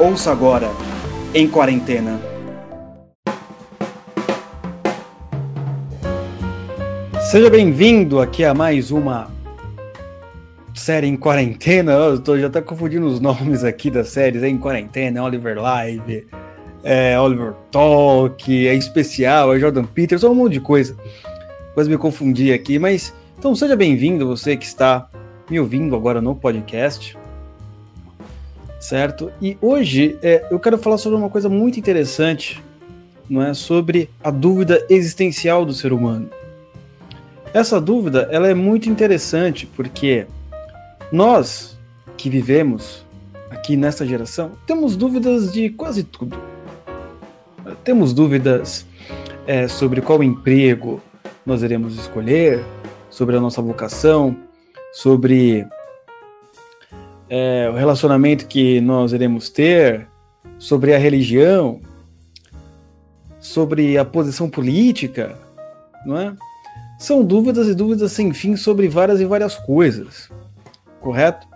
Ouça agora, em quarentena. Seja bem-vindo aqui a mais uma série em quarentena. Eu tô, já tá confundindo os nomes aqui das séries. É em quarentena, é Oliver Live, é Oliver Talk, é especial, é Jordan Peterson, um monte de coisa. Quase me confundi aqui, mas então seja bem-vindo você que está me ouvindo agora no podcast certo? E hoje é, eu quero falar sobre uma coisa muito interessante, não é? Sobre a dúvida existencial do ser humano. Essa dúvida ela é muito interessante porque nós que vivemos aqui nesta geração temos dúvidas de quase tudo. Temos dúvidas é, sobre qual emprego nós iremos escolher, sobre a nossa vocação, sobre é, o relacionamento que nós iremos ter, sobre a religião, sobre a posição política, não é? São dúvidas e dúvidas sem fim sobre várias e várias coisas, correto?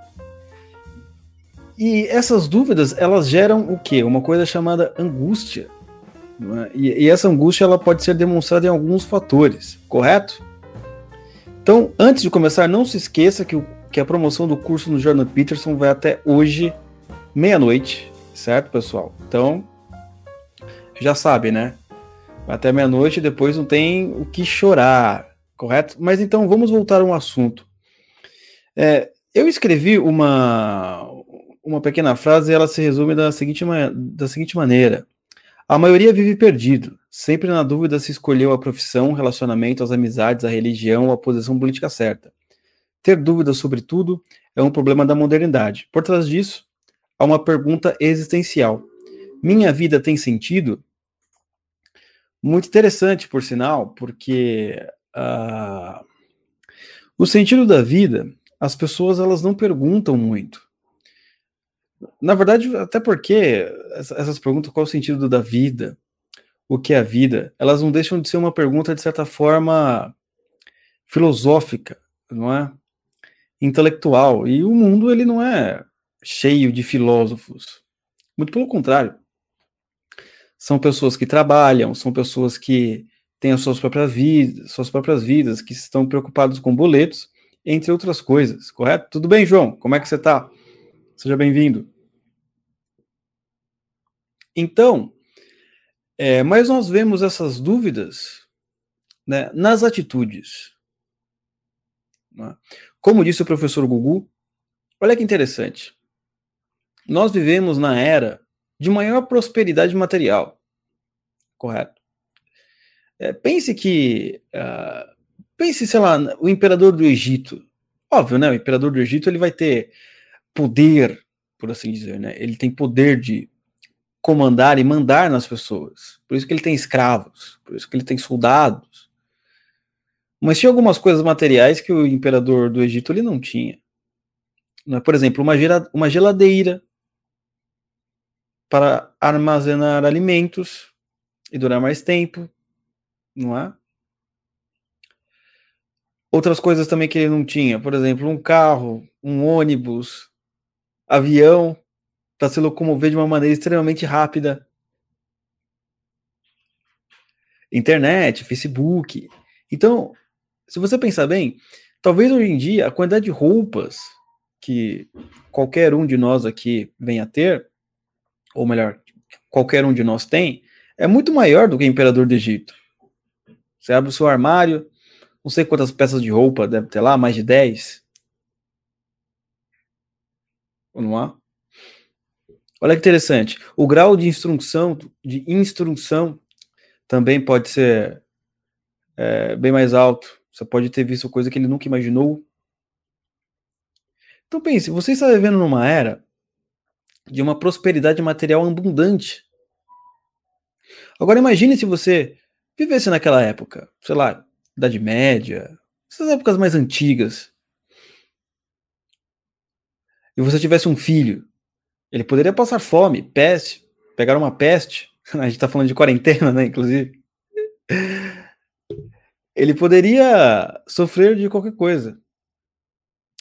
E essas dúvidas, elas geram o quê? Uma coisa chamada angústia. É? E, e essa angústia ela pode ser demonstrada em alguns fatores, correto? Então, antes de começar, não se esqueça que o que a promoção do curso no Jordan Peterson vai até hoje, meia-noite, certo, pessoal? Então, já sabe, né? Vai até meia-noite, depois não tem o que chorar, correto? Mas então, vamos voltar a um assunto. É, eu escrevi uma, uma pequena frase e ela se resume da seguinte, da seguinte maneira. A maioria vive perdido, sempre na dúvida se escolheu a profissão, relacionamento, as amizades, a religião a posição política certa. Ter dúvidas sobre tudo é um problema da modernidade. Por trás disso, há uma pergunta existencial: Minha vida tem sentido? Muito interessante, por sinal, porque uh, o sentido da vida, as pessoas elas não perguntam muito. Na verdade, até porque essas perguntas, qual o sentido da vida, o que é a vida, elas não deixam de ser uma pergunta, de certa forma, filosófica, não é? Intelectual. E o mundo ele não é cheio de filósofos. Muito pelo contrário. São pessoas que trabalham, são pessoas que têm as suas próprias vidas, suas próprias vidas, que estão preocupados com boletos, entre outras coisas, correto? Tudo bem, João? Como é que você está? Seja bem-vindo. Então, é, mas nós vemos essas dúvidas né, nas atitudes. Né? Como disse o professor Gugu, olha que interessante. Nós vivemos na era de maior prosperidade material. Correto? É, pense que. Uh, pense, sei lá, o imperador do Egito. Óbvio, né? O imperador do Egito ele vai ter poder, por assim dizer, né? Ele tem poder de comandar e mandar nas pessoas. Por isso que ele tem escravos, por isso que ele tem soldados. Mas tinha algumas coisas materiais que o imperador do Egito ele não tinha. Né? Por exemplo, uma, geladeira para armazenar alimentos e durar mais tempo, não é? Outras coisas também que ele não tinha, por exemplo, um carro, um ônibus, avião, para se locomover de uma maneira extremamente rápida. Internet, Facebook. Então, se você pensar bem, talvez hoje em dia a quantidade de roupas que qualquer um de nós aqui venha ter, ou melhor, qualquer um de nós tem, é muito maior do que o imperador do Egito. Você abre o seu armário, não sei quantas peças de roupa deve ter lá, mais de 10. Ou não há? Olha que interessante. O grau de instrução, de instrução também pode ser é, bem mais alto. Você pode ter visto coisa que ele nunca imaginou. Então pense, você está vivendo numa era de uma prosperidade material abundante. Agora imagine se você vivesse naquela época, sei lá, Idade Média, essas épocas mais antigas, e você tivesse um filho, ele poderia passar fome, peste, pegar uma peste. A gente está falando de quarentena, né, inclusive ele poderia sofrer de qualquer coisa.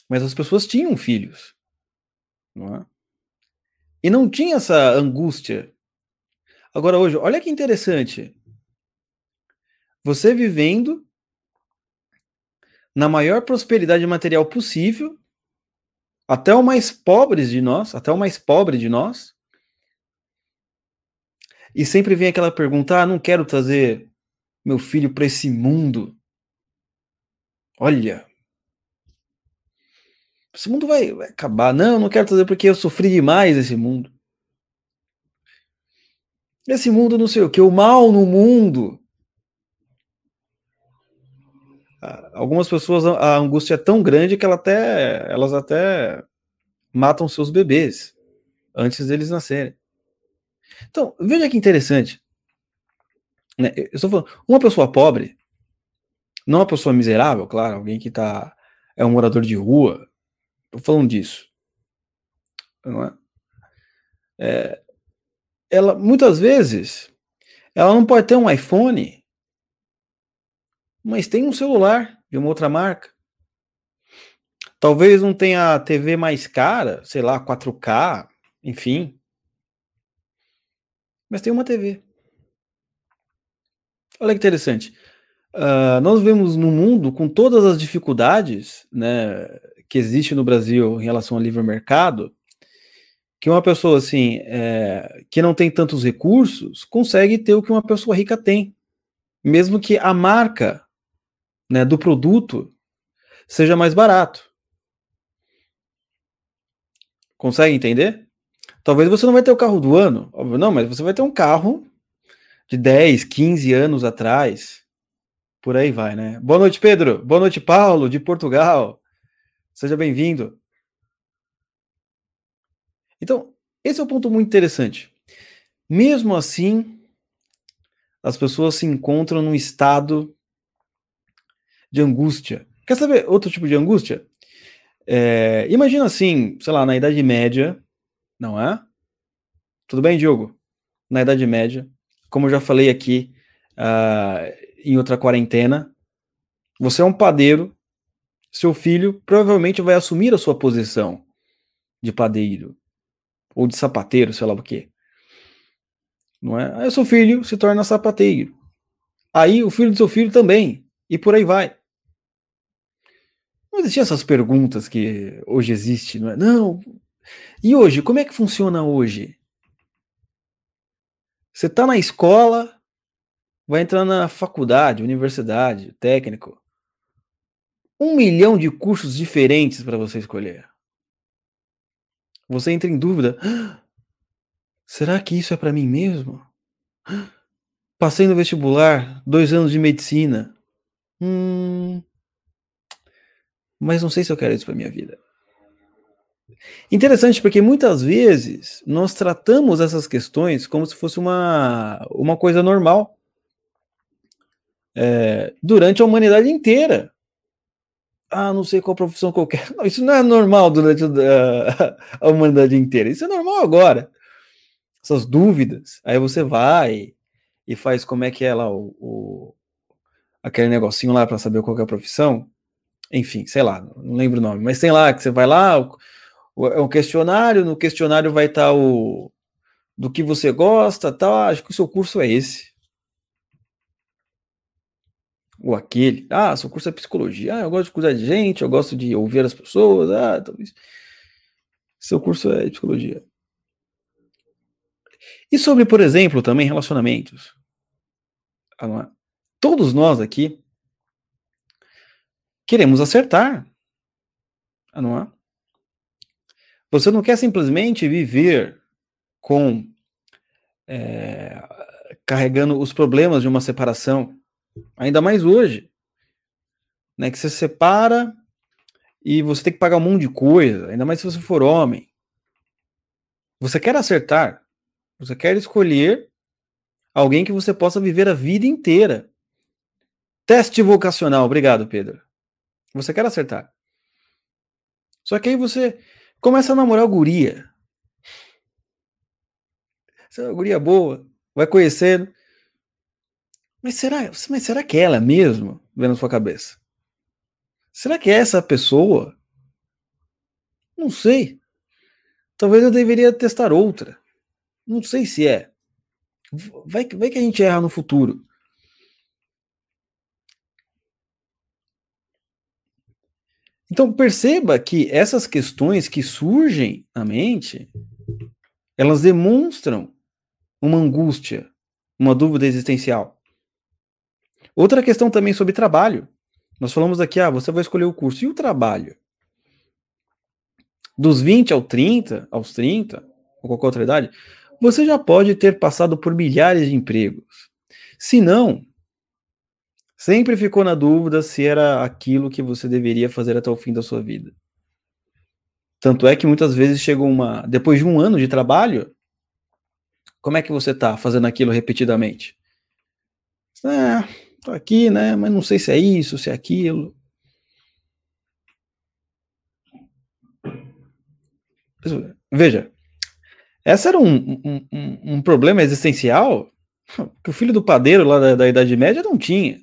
Mas as pessoas tinham filhos. Não é? E não tinha essa angústia. Agora, hoje, olha que interessante. Você vivendo na maior prosperidade material possível, até o mais pobre de nós, até o mais pobre de nós, e sempre vem aquela pergunta: ah, não quero trazer meu filho para esse mundo. Olha, esse mundo vai, vai, acabar. Não, não quero trazer porque eu sofri demais esse mundo. Esse mundo não sei o que, o mal no mundo. Algumas pessoas a angústia é tão grande que ela até, elas até matam seus bebês antes deles nascerem. Então, veja que interessante. Né? Eu estou falando, uma pessoa pobre, não uma pessoa miserável, claro, alguém que tá, é um morador de rua, estou falando disso. Não é? é? ela, muitas vezes, ela não pode ter um iPhone, mas tem um celular de uma outra marca. Talvez não tenha a TV mais cara, sei lá, 4K, enfim mas tem uma TV. Olha que interessante. Uh, nós vemos no mundo, com todas as dificuldades né, que existe no Brasil em relação ao livre mercado, que uma pessoa assim, é, que não tem tantos recursos, consegue ter o que uma pessoa rica tem. Mesmo que a marca né, do produto seja mais barato. Consegue entender? Talvez você não vai ter o carro do ano, óbvio, não, mas você vai ter um carro de 10, 15 anos atrás. Por aí vai, né? Boa noite, Pedro. Boa noite, Paulo, de Portugal. Seja bem-vindo. Então, esse é um ponto muito interessante. Mesmo assim, as pessoas se encontram num estado de angústia. Quer saber outro tipo de angústia? É, imagina assim, sei lá, na Idade Média, não é? Tudo bem, Diogo? Na Idade Média, como eu já falei aqui uh, em outra quarentena, você é um padeiro, seu filho provavelmente vai assumir a sua posição de padeiro ou de sapateiro, sei lá o que. Não é? Aí seu filho se torna sapateiro. Aí o filho do seu filho também. E por aí vai. Não existiam essas perguntas que hoje existe, não é? Não, e hoje, como é que funciona hoje? Você está na escola, vai entrar na faculdade, universidade, técnico. Um milhão de cursos diferentes para você escolher. Você entra em dúvida: será que isso é para mim mesmo? Passei no vestibular, dois anos de medicina. Hum, mas não sei se eu quero isso para minha vida. Interessante, porque muitas vezes nós tratamos essas questões como se fosse uma, uma coisa normal é, durante a humanidade inteira. Ah, não sei qual profissão que eu quero. Não, isso não é normal durante a, a humanidade inteira. Isso é normal agora. Essas dúvidas. Aí você vai e faz como é que é lá o, o aquele negocinho lá para saber qual é a profissão. Enfim, sei lá, não lembro o nome, mas tem lá que você vai lá, é um questionário, no questionário vai estar tá o do que você gosta, tal. Ah, acho que o seu curso é esse. Ou aquele. Ah, seu curso é psicologia. Ah, eu gosto de cuidar de gente, eu gosto de ouvir as pessoas. Ah, talvez. Seu curso é psicologia. E sobre, por exemplo, também relacionamentos. Ah, é? Todos nós aqui queremos acertar. Ah, não é? Você não quer simplesmente viver com é, carregando os problemas de uma separação, ainda mais hoje, né? Que você separa e você tem que pagar um monte de coisa, ainda mais se você for homem. Você quer acertar, você quer escolher alguém que você possa viver a vida inteira. Teste vocacional, obrigado, Pedro. Você quer acertar. Só que aí você Começa a namorar o guria. Essa é uma guria boa, vai conhecendo. Mas será, mas será que é ela mesmo? Vendo sua cabeça. Será que é essa pessoa? Não sei. Talvez eu deveria testar outra. Não sei se é. Vai, vai que a gente erra no futuro. Então perceba que essas questões que surgem na mente, elas demonstram uma angústia, uma dúvida existencial. Outra questão também sobre trabalho. Nós falamos aqui, ah, você vai escolher o curso. E o trabalho? Dos 20 ao 30, aos 30, ou qualquer outra idade, você já pode ter passado por milhares de empregos. Se não, sempre ficou na dúvida se era aquilo que você deveria fazer até o fim da sua vida. Tanto é que muitas vezes chegou uma. Depois de um ano de trabalho, como é que você está fazendo aquilo repetidamente? É, tô aqui, né? Mas não sei se é isso, se é aquilo. Veja, essa era um, um, um, um problema existencial que o filho do padeiro lá da, da Idade Média não tinha.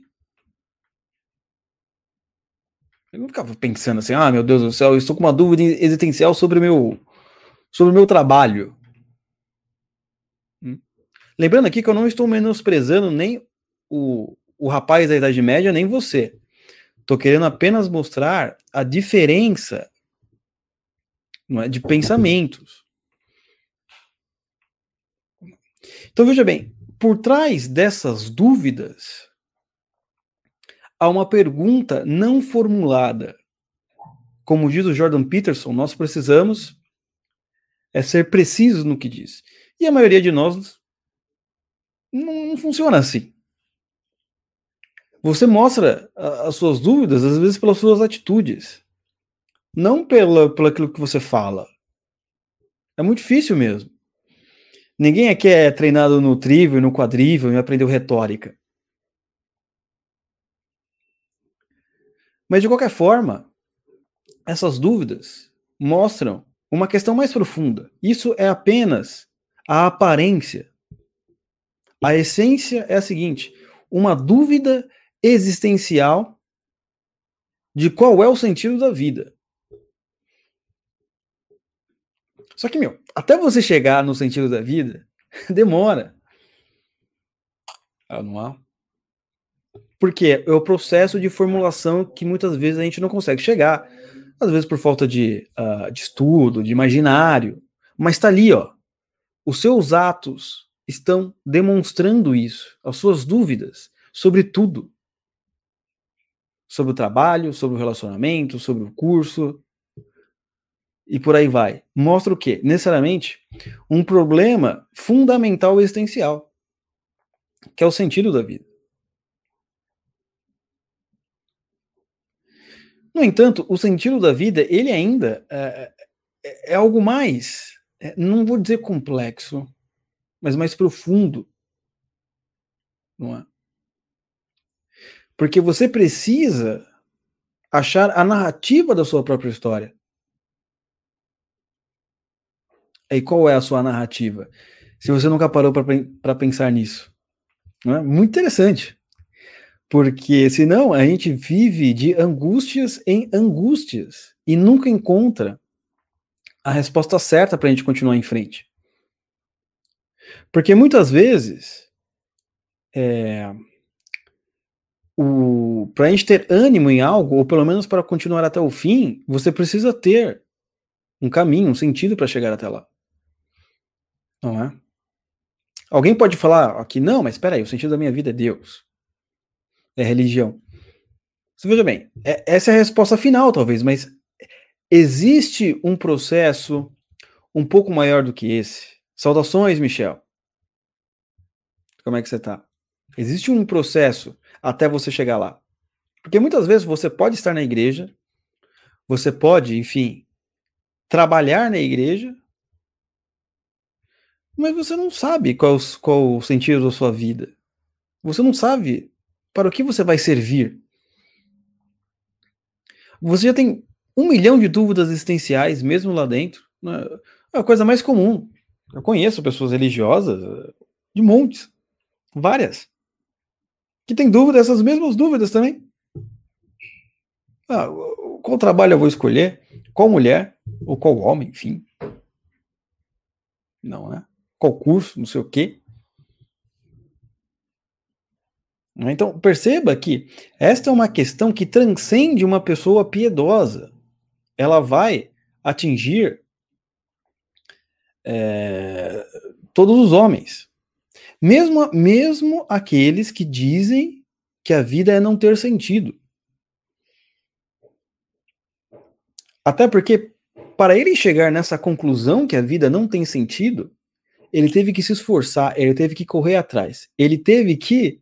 Ele não ficava pensando assim, ah, meu Deus do céu, eu estou com uma dúvida existencial sobre o meu, sobre o meu trabalho. Hum? Lembrando aqui que eu não estou menosprezando nem o, o rapaz da Idade Média, nem você. Estou querendo apenas mostrar a diferença não é, de pensamentos. Então veja bem, por trás dessas dúvidas há uma pergunta não formulada. Como diz o Jordan Peterson, nós precisamos é ser precisos no que diz. E a maioria de nós não, funciona assim. Você mostra as suas dúvidas, às vezes, pelas suas atitudes, não pela, pelo aquilo que você fala. É muito difícil mesmo. Ninguém aqui é treinado no trívio, no quadrível e aprendeu retórica. Mas de qualquer forma, essas dúvidas mostram uma questão mais profunda. Isso é apenas a aparência. A essência é a seguinte: uma dúvida existencial de qual é o sentido da vida. Só que, meu, até você chegar no sentido da vida, demora. Ah, não há. Porque é o processo de formulação que muitas vezes a gente não consegue chegar. Às vezes por falta de, uh, de estudo, de imaginário. Mas está ali, ó. Os seus atos estão demonstrando isso, as suas dúvidas sobre tudo. Sobre o trabalho, sobre o relacionamento, sobre o curso, e por aí vai. Mostra o quê? Necessariamente um problema fundamental existencial, que é o sentido da vida. No entanto, o sentido da vida, ele ainda é, é, é algo mais, é, não vou dizer complexo, mas mais profundo. Não é? Porque você precisa achar a narrativa da sua própria história. E qual é a sua narrativa? Se você nunca parou para pensar nisso. É? Muito interessante. Porque senão a gente vive de angústias em angústias e nunca encontra a resposta certa para a gente continuar em frente. Porque muitas vezes, é, para a gente ter ânimo em algo, ou pelo menos para continuar até o fim, você precisa ter um caminho, um sentido para chegar até lá. Não é? Alguém pode falar aqui, não, mas espera aí, o sentido da minha vida é Deus. É religião. Você veja bem, é, essa é a resposta final, talvez, mas existe um processo um pouco maior do que esse. Saudações, Michel. Como é que você está? Existe um processo até você chegar lá. Porque muitas vezes você pode estar na igreja, você pode, enfim, trabalhar na igreja, mas você não sabe qual, qual o sentido da sua vida. Você não sabe para o que você vai servir. Você já tem um milhão de dúvidas existenciais, mesmo lá dentro. Né? É a coisa mais comum. Eu conheço pessoas religiosas de montes, várias, que têm dúvidas, essas mesmas dúvidas também. Ah, qual trabalho eu vou escolher? Qual mulher? Ou qual homem, enfim. Não é? Qual curso, não sei o quê. Então, perceba que esta é uma questão que transcende uma pessoa piedosa. Ela vai atingir é, todos os homens. Mesmo, mesmo aqueles que dizem que a vida é não ter sentido. Até porque, para ele chegar nessa conclusão que a vida não tem sentido, ele teve que se esforçar, ele teve que correr atrás, ele teve que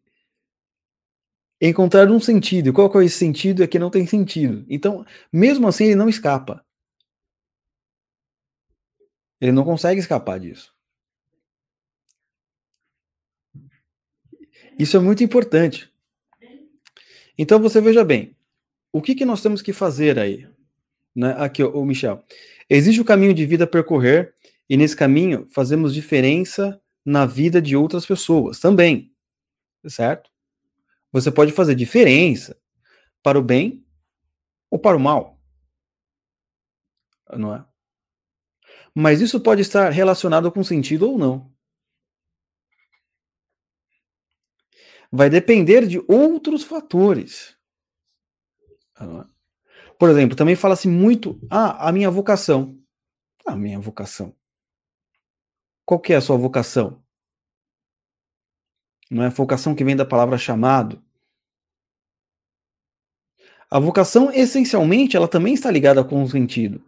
encontrar um sentido. E qual é esse sentido? É que não tem sentido. Então, mesmo assim, ele não escapa. Ele não consegue escapar disso. Isso é muito importante. Então você veja bem, o que, que nós temos que fazer aí? Né? Aqui, o Michel. Existe o caminho de vida a percorrer, e nesse caminho fazemos diferença na vida de outras pessoas também. Certo? Você pode fazer diferença para o bem ou para o mal. Não é? Mas isso pode estar relacionado com sentido ou não. Vai depender de outros fatores. Por exemplo, também fala-se muito, ah, a minha vocação. A minha vocação. Qual que é a sua vocação? Não é a vocação que vem da palavra chamado. A vocação, essencialmente, ela também está ligada com o sentido.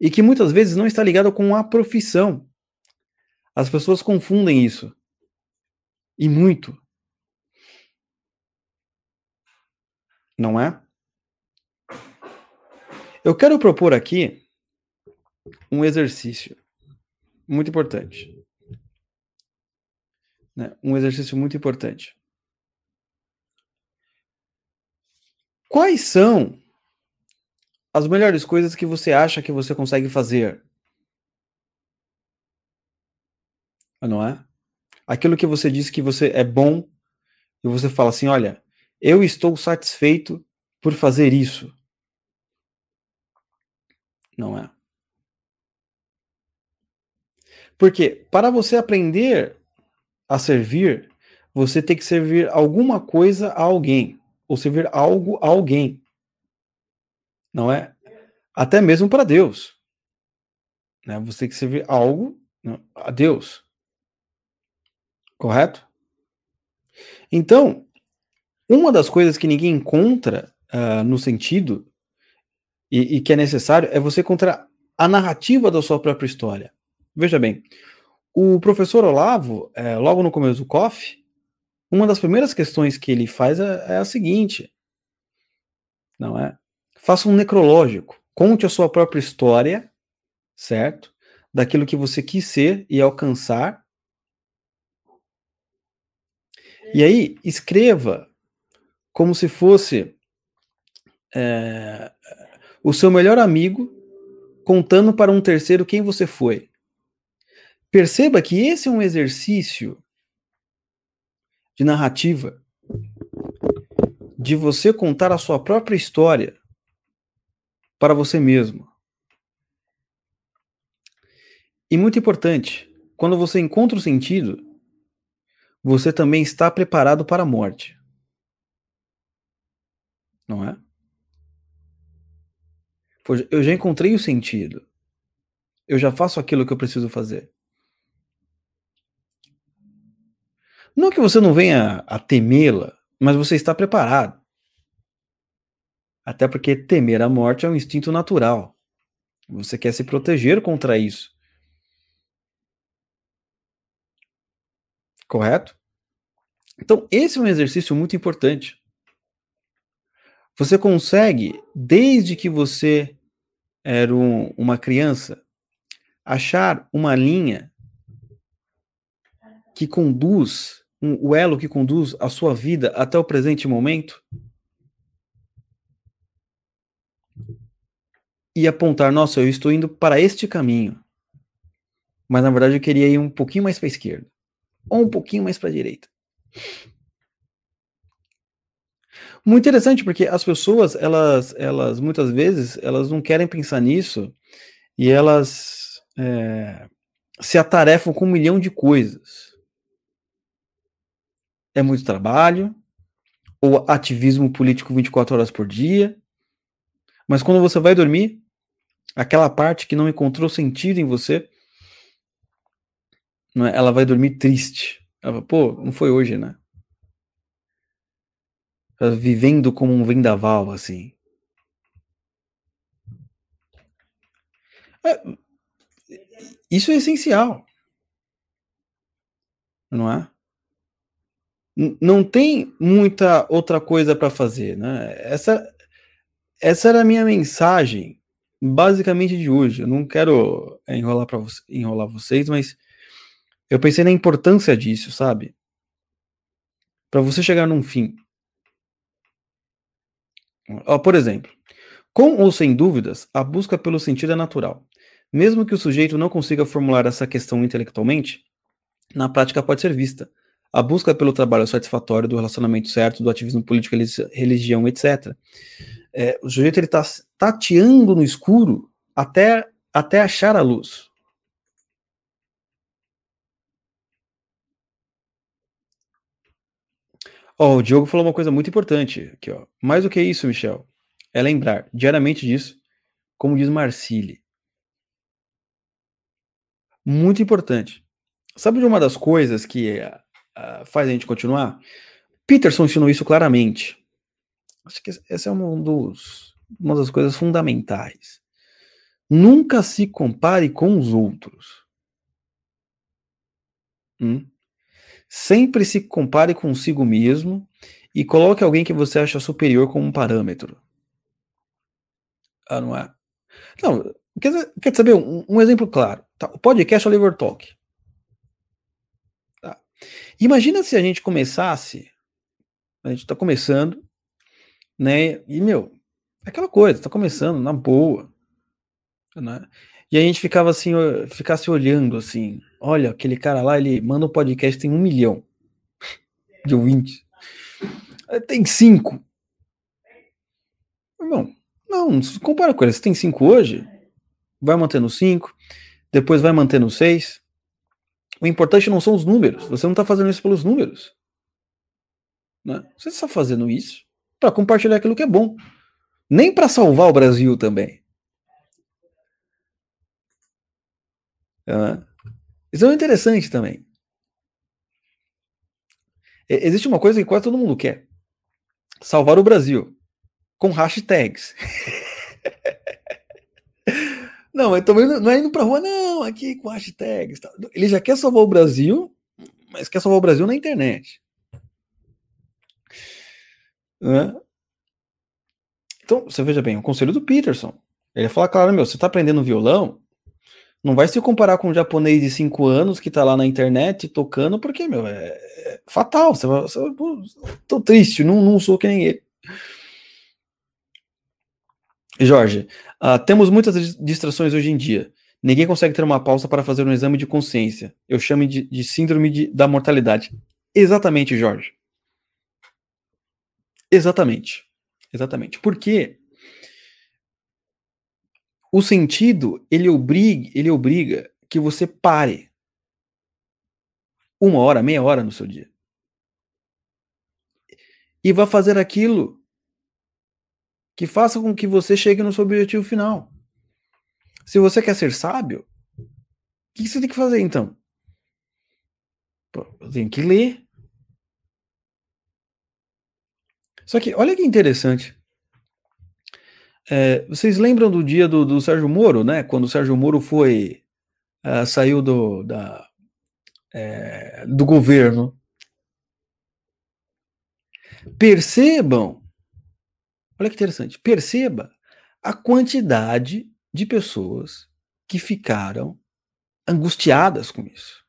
E que muitas vezes não está ligada com a profissão. As pessoas confundem isso. E muito. Não é? Eu quero propor aqui um exercício muito importante. Né? Um exercício muito importante. Quais são as melhores coisas que você acha que você consegue fazer? Não é? Aquilo que você disse que você é bom e você fala assim: olha, eu estou satisfeito por fazer isso. Não é? Porque para você aprender a servir, você tem que servir alguma coisa a alguém, ou servir algo a alguém. Não é? Até mesmo para Deus. Né? Você tem que servir algo né, a Deus. Correto? Então, uma das coisas que ninguém encontra uh, no sentido e, e, que é necessário é você encontrar a narrativa da sua própria história. Veja bem, o professor Olavo, é, logo no começo do COF, uma das primeiras questões que ele faz é, é a seguinte: não é? Faça um necrológico, conte a sua própria história, certo? Daquilo que você quis ser e alcançar. E aí, escreva como se fosse é, o seu melhor amigo contando para um terceiro quem você foi. Perceba que esse é um exercício de narrativa, de você contar a sua própria história para você mesmo. E muito importante, quando você encontra o sentido, você também está preparado para a morte. Não é? Eu já encontrei o sentido. Eu já faço aquilo que eu preciso fazer. Não que você não venha a temê-la, mas você está preparado. Até porque temer a morte é um instinto natural. Você quer se proteger contra isso. Correto? Então, esse é um exercício muito importante. Você consegue, desde que você era um, uma criança, achar uma linha que conduz um, o elo que conduz a sua vida até o presente momento? E apontar, nossa, eu estou indo para este caminho. Mas na verdade eu queria ir um pouquinho mais para a esquerda. Ou um pouquinho mais para a direita. Muito interessante, porque as pessoas, elas, elas muitas vezes, elas não querem pensar nisso e elas é, se atarefam com um milhão de coisas. É muito trabalho, ou ativismo político 24 horas por dia. Mas quando você vai dormir, aquela parte que não encontrou sentido em você, é, ela vai dormir triste. Ela, Pô, não foi hoje, né? vivendo como um vendaval, assim. É, isso é essencial. Não é? Não tem muita outra coisa para fazer, né? Essa, essa era a minha mensagem, basicamente de hoje. Eu não quero enrolar para você, enrolar vocês, mas eu pensei na importância disso, sabe? Para você chegar num fim. Ó, por exemplo, com ou sem dúvidas, a busca pelo sentido é natural. Mesmo que o sujeito não consiga formular essa questão intelectualmente, na prática pode ser vista a busca pelo trabalho satisfatório, do relacionamento certo, do ativismo político, religião, etc. É, o sujeito ele está tateando no escuro até, até achar a luz. Oh, o Diogo falou uma coisa muito importante aqui, ó. Mais do que isso, Michel, é lembrar diariamente disso, como diz Marcile. Muito importante. Sabe de uma das coisas que uh, faz a gente continuar? Peterson ensinou isso claramente. Acho que essa é um dos, uma das coisas fundamentais. Nunca se compare com os outros. Hum? Sempre se compare consigo mesmo e coloque alguém que você acha superior como um parâmetro. Ah, não é? Não, quer, quer saber um, um exemplo claro? Tá, o podcast Oliver Talk. Imagina se a gente começasse, a gente está começando, né? E, meu, aquela coisa, está começando na boa, né? E a gente ficava assim, ficasse olhando assim, olha, aquele cara lá, ele manda um podcast, tem um milhão de ouvintes. Tem cinco. Não, não compara com ele. Você tem cinco hoje, vai mantendo cinco, depois vai mantendo seis, o importante não são os números. Você não está fazendo isso pelos números. Né? Você está fazendo isso para compartilhar aquilo que é bom. Nem para salvar o Brasil também. Isso é interessante também. Existe uma coisa que quase todo mundo quer: salvar o Brasil com hashtags. Não, mas também não é indo pra rua, não, aqui com hashtags. Tá. Ele já quer salvar o Brasil, mas quer salvar o Brasil na internet. Né? Então, você veja bem, o conselho do Peterson. Ele fala, claro, meu, você tá aprendendo violão, não vai se comparar com um japonês de 5 anos que tá lá na internet tocando, porque, meu, é, é fatal. Você você, tô triste, não, não sou que nem ele. Jorge, uh, temos muitas distrações hoje em dia. Ninguém consegue ter uma pausa para fazer um exame de consciência. Eu chamo de, de síndrome de, da mortalidade. Exatamente, Jorge. Exatamente. Exatamente. Porque o sentido, ele obriga, ele obriga que você pare uma hora, meia hora no seu dia. E vá fazer aquilo que faça com que você chegue no seu objetivo final. Se você quer ser sábio, o que você tem que fazer então? Pô, eu tenho que ler. Só que olha que interessante. É, vocês lembram do dia do, do, Sérgio Moro, né? Quando o Sérgio Moro foi uh, saiu do, da, é, do governo. Percebam Olha que interessante. Perceba a quantidade de pessoas que ficaram angustiadas com isso.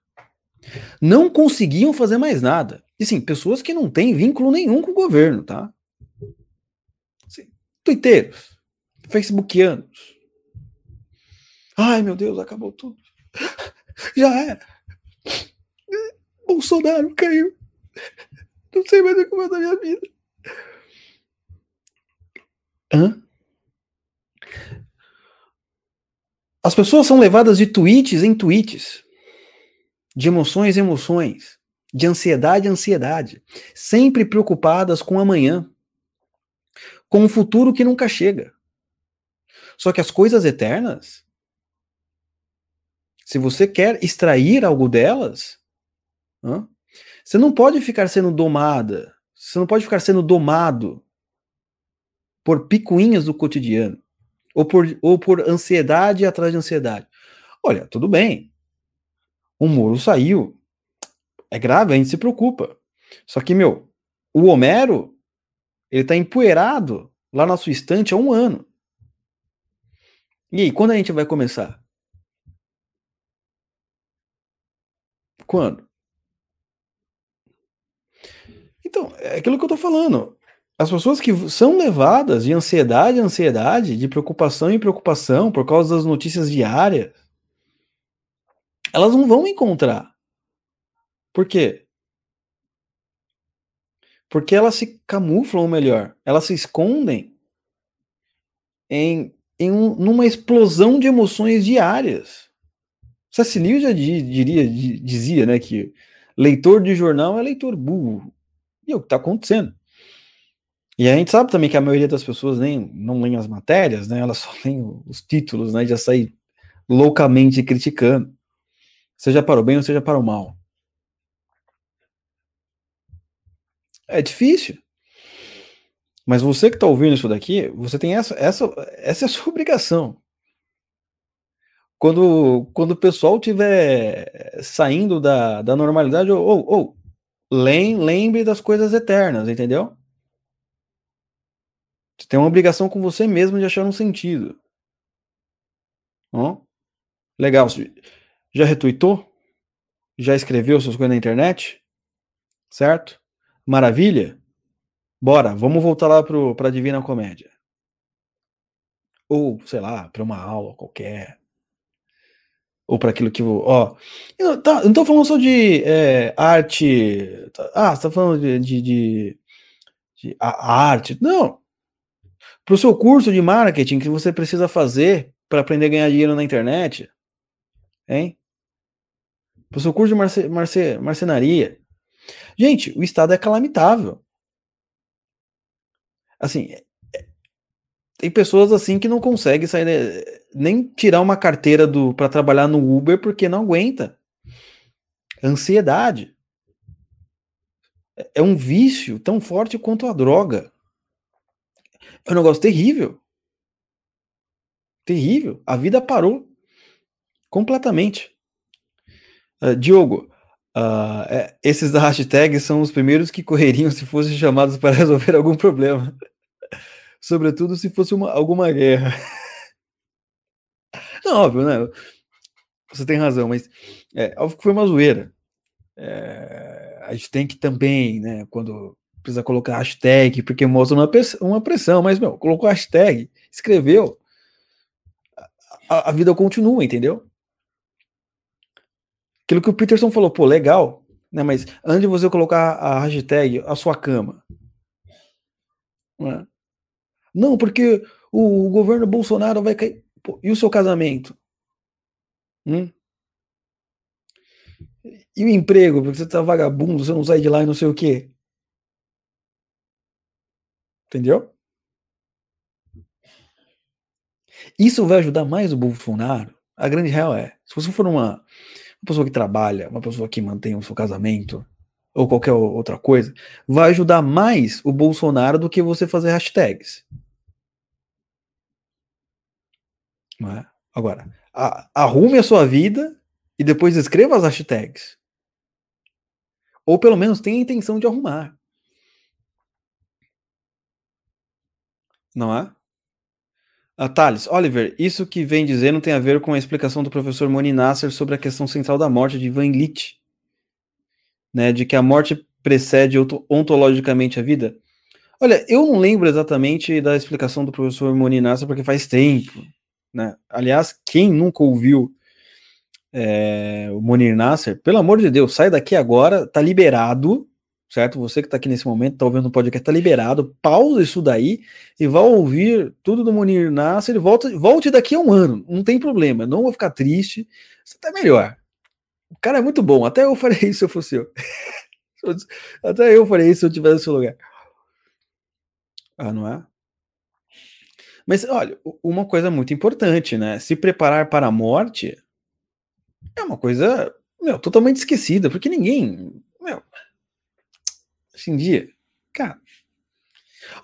Não conseguiam fazer mais nada. E sim, pessoas que não têm vínculo nenhum com o governo, tá? Assim, twitteiros, facebookianos. Ai, meu Deus, acabou tudo. Já era. Bolsonaro caiu. Não sei mais o que fazer da minha vida. Hã? As pessoas são levadas de tweets em tweets. de emoções emoções, de ansiedade ansiedade, sempre preocupadas com amanhã, com o futuro que nunca chega. Só que as coisas eternas, se você quer extrair algo delas, você não pode ficar sendo domada, você não pode ficar sendo domado por picuinhas do cotidiano, ou por, ou por ansiedade atrás de ansiedade. Olha, tudo bem, o Moro saiu. É grave, a gente se preocupa. Só que, meu, o Homero, ele tá empoeirado lá na sua estante há um ano. E aí, quando a gente vai começar? Quando? Então, é aquilo que eu tô falando. As pessoas que são levadas de ansiedade em ansiedade, de preocupação em preocupação, por causa das notícias diárias, elas não vão encontrar. Por quê? Porque elas se camuflam melhor, elas se escondem em, em um, numa explosão de emoções diárias. Lewis já diria, dizia né, que leitor de jornal é leitor burro. E é o que está acontecendo. E a gente sabe também que a maioria das pessoas nem não leem as matérias, né? Elas só leem os títulos, né? Já saem loucamente criticando seja para o bem ou seja para o mal. É difícil. Mas você que está ouvindo isso daqui, você tem essa, essa, essa é a sua obrigação. Quando, quando o pessoal estiver saindo da, da normalidade, ou, ou lembre das coisas eternas, entendeu? Você tem uma obrigação com você mesmo de achar um sentido. Ó, legal. Já retuitou? Já escreveu suas coisas na internet? Certo? Maravilha? Bora, vamos voltar lá para a Divina Comédia. Ou, sei lá, para uma aula qualquer. Ou para aquilo que. Ó, não, tá, tô falando só de é, arte. Tá, ah, você tá falando de, de, de, de a, arte. Não. Para o seu curso de marketing que você precisa fazer para aprender a ganhar dinheiro na internet. Hein? para o seu curso de marce, marce, marcenaria. Gente, o Estado é calamitável. Assim, é, é, tem pessoas assim que não conseguem sair, nem tirar uma carteira do para trabalhar no Uber porque não aguenta. Ansiedade. É, é um vício tão forte quanto a droga. É um negócio terrível. Terrível. A vida parou completamente. Uh, Diogo, uh, é, esses da hashtag são os primeiros que correriam se fossem chamados para resolver algum problema. Sobretudo se fosse uma, alguma guerra. Não, óbvio, né? Você tem razão, mas é, óbvio que foi uma zoeira. É, a gente tem que também, né, quando precisa colocar hashtag, porque mostra uma, uma pressão, mas, meu, colocou hashtag, escreveu, a, a vida continua, entendeu? Aquilo que o Peterson falou, pô, legal, né? Mas antes de você colocar a hashtag, a sua cama. Não, é? não porque o, o, governo Bolsonaro vai cair. Pô, e o seu casamento? Hum? E o emprego? Porque você tá vagabundo, você não sai de lá e não sei o quê. Entendeu? Isso vai ajudar mais o Bolsonaro? A grande real é, se você for uma uma pessoa que trabalha, uma pessoa que mantém o seu casamento, ou qualquer outra coisa, vai ajudar mais o Bolsonaro do que você fazer hashtags. É? Agora, a, arrume a sua vida e depois escreva as hashtags. Ou pelo menos tenha a intenção de arrumar. Não é? Uh, Thales, Oliver, isso que vem dizendo tem a ver com a explicação do professor Moni Nasser sobre a questão central da morte de Van Litt, né, de que a morte precede ontologicamente a vida. Olha, eu não lembro exatamente da explicação do professor Moni Nasser porque faz tempo, né? Aliás, quem nunca ouviu é, o Monir Nasser, pelo amor de Deus, sai daqui agora, tá liberado, certo? Você que está aqui nesse momento, está ouvindo o podcast, está liberado, pausa isso daí e vá ouvir tudo do Munir Nasser e volte, volte daqui a um ano, não tem problema, não vou ficar triste, você está melhor, O cara é muito bom. Até eu faria isso se eu fosse eu. Até eu faria isso se eu tivesse no seu lugar. Ah, não é? Mas olha, uma coisa muito importante, né? Se preparar para a morte é uma coisa meu, totalmente esquecida, porque ninguém. Hoje em dia, cara.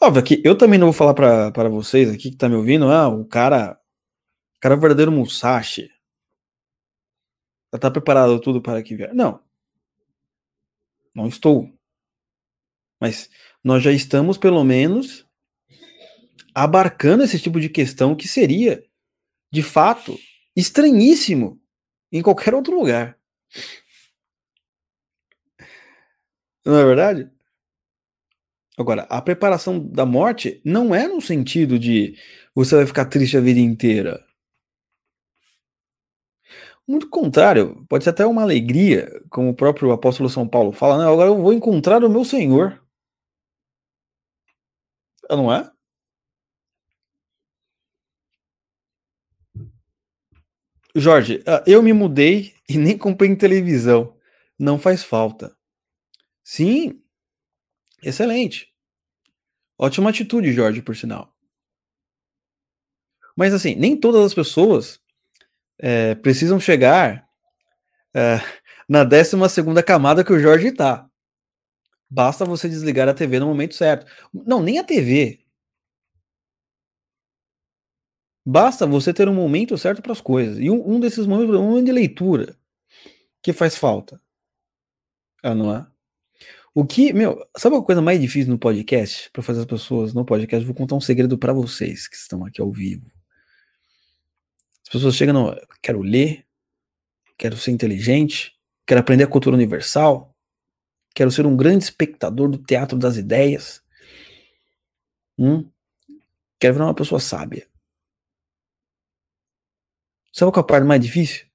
Óbvio que eu também não vou falar para vocês aqui que tá me ouvindo, ah, o cara. O cara é o verdadeiro Musashi. Já tá preparado tudo para que vier. Não. Não estou. Mas nós já estamos, pelo menos, abarcando esse tipo de questão que seria, de fato, estranhíssimo em qualquer outro lugar. Não é verdade? Agora, a preparação da morte não é no sentido de você vai ficar triste a vida inteira. Muito contrário, pode ser até uma alegria, como o próprio apóstolo São Paulo fala, né? Agora eu vou encontrar o meu Senhor. Ah, não é? Jorge, ah, eu me mudei e nem comprei televisão. Não faz falta. Sim, excelente. Ótima atitude, Jorge, por sinal. Mas assim, nem todas as pessoas é, precisam chegar é, na 12 camada que o Jorge está. Basta você desligar a TV no momento certo. Não, nem a TV. Basta você ter um momento certo para as coisas. E um, um, desses momentos é um momento de leitura que faz falta. Ah, não é? O que, meu, sabe a coisa mais difícil no podcast? Para fazer as pessoas no podcast, vou contar um segredo para vocês que estão aqui ao vivo. As pessoas chegam no. Quero ler, quero ser inteligente, quero aprender a cultura universal, quero ser um grande espectador do teatro das ideias. Hum? Quero virar uma pessoa sábia. Sabe qual é a parte mais difícil?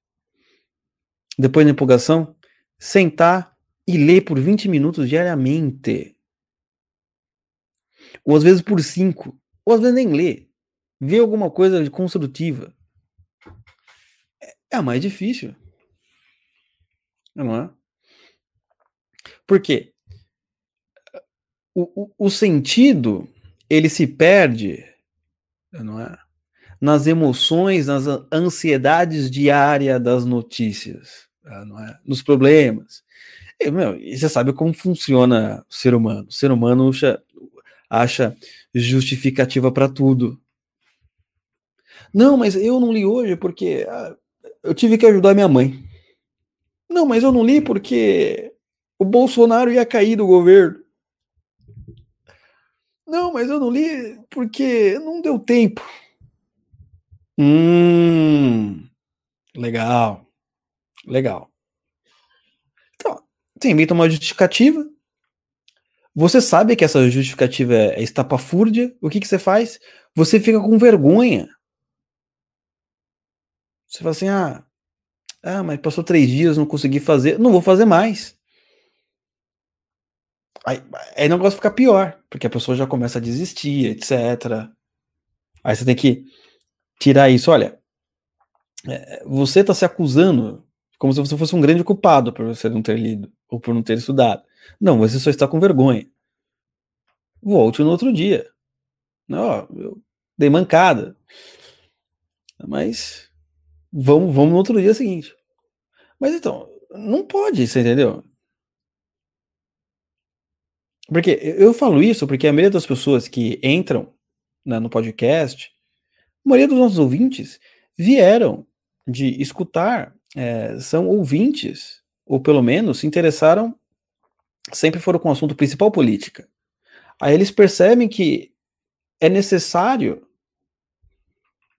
Depois da empolgação, sentar e ler por 20 minutos diariamente. Ou às vezes por 5. Ou às vezes nem ler. Ver alguma coisa construtiva é a mais difícil. Não é? Por quê? O, o, o sentido ele se perde não é? nas emoções, nas ansiedades diárias das notícias, não é? nos problemas. E, meu, e você sabe como funciona o ser humano. O ser humano acha, acha justificativa para tudo. Não, mas eu não li hoje porque ah, eu tive que ajudar minha mãe. Não, mas eu não li porque o Bolsonaro ia cair do governo. Não, mas eu não li porque não deu tempo. Hum, legal, legal. Você inventa uma justificativa. Você sabe que essa justificativa é estapafúrdia. O que, que você faz? Você fica com vergonha você fala assim, ah, ah, mas passou três dias, não consegui fazer, não vou fazer mais. Aí, aí o negócio fica pior, porque a pessoa já começa a desistir, etc. Aí você tem que tirar isso. Olha, é, você está se acusando como se você fosse um grande culpado por você não ter lido ou por não ter estudado. Não, você só está com vergonha. Volte no outro dia. Não, eu dei mancada. Mas Vamos, vamos no outro dia seguinte. Mas então, não pode, você entendeu? Porque eu falo isso porque a maioria das pessoas que entram né, no podcast, a maioria dos nossos ouvintes vieram de escutar, é, são ouvintes, ou pelo menos se interessaram, sempre foram com o assunto principal política. Aí eles percebem que é necessário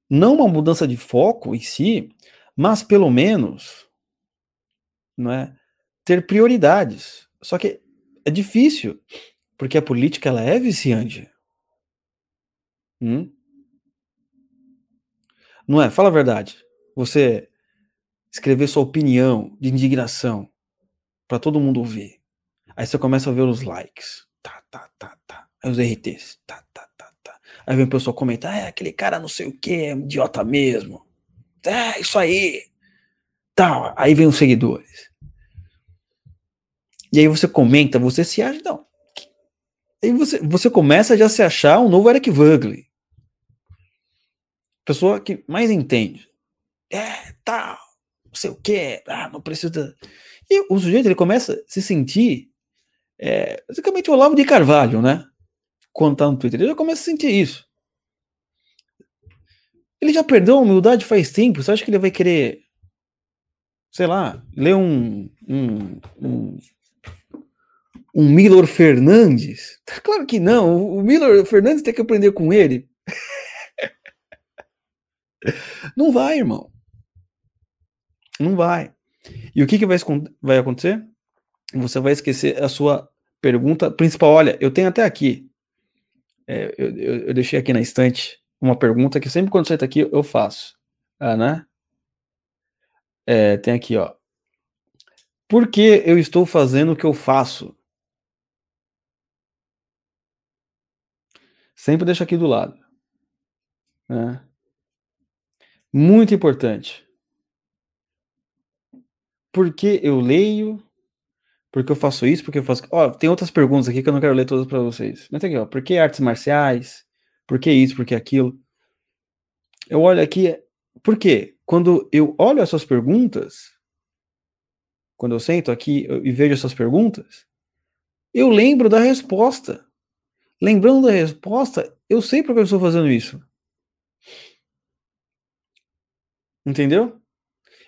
não uma mudança de foco em si, mas pelo menos não é, ter prioridades. Só que é difícil, porque a política ela é viciante. Hum? Não é? Fala a verdade. Você escrever sua opinião de indignação para todo mundo ouvir. Aí você começa a ver os likes. Tá, tá, tá, tá. Aí os RTs. Tá, tá, Aí vem o pessoal comentar, é, aquele cara não sei o que, é um idiota mesmo. É, isso aí. Tal. Aí vem os seguidores. E aí você comenta, você se acha, não. Aí você, você começa a já se achar um novo Eric Wugly. Pessoa que mais entende. É, tal, não sei o que, ah, não precisa. E o sujeito ele começa a se sentir é, basicamente o Olavo de Carvalho, né? Quando tá no Twitter, ele já começa a sentir isso. Ele já perdeu a humildade faz tempo. Você acha que ele vai querer, sei lá, ler um, um, um, um Fernandes? Claro que não. O Milor Fernandes tem que aprender com ele. Não vai, irmão. Não vai. E o que, que vai, vai acontecer? Você vai esquecer a sua pergunta principal. Olha, eu tenho até aqui. É, eu, eu, eu deixei aqui na estante uma pergunta que sempre quando você está aqui eu faço, ah, né? É, tem aqui, ó. Por que eu estou fazendo o que eu faço? Sempre deixa aqui do lado. Né? Muito importante. Por que eu leio? Por que eu faço isso? Porque eu faço. Ó, tem outras perguntas aqui que eu não quero ler todas para vocês. Mas tem aqui, ó. Por que artes marciais? Por que isso? Por que aquilo? Eu olho aqui. Por quê? Quando eu olho essas perguntas, quando eu sento aqui e vejo essas perguntas, eu lembro da resposta. Lembrando da resposta, eu sei por que eu estou fazendo isso. Entendeu?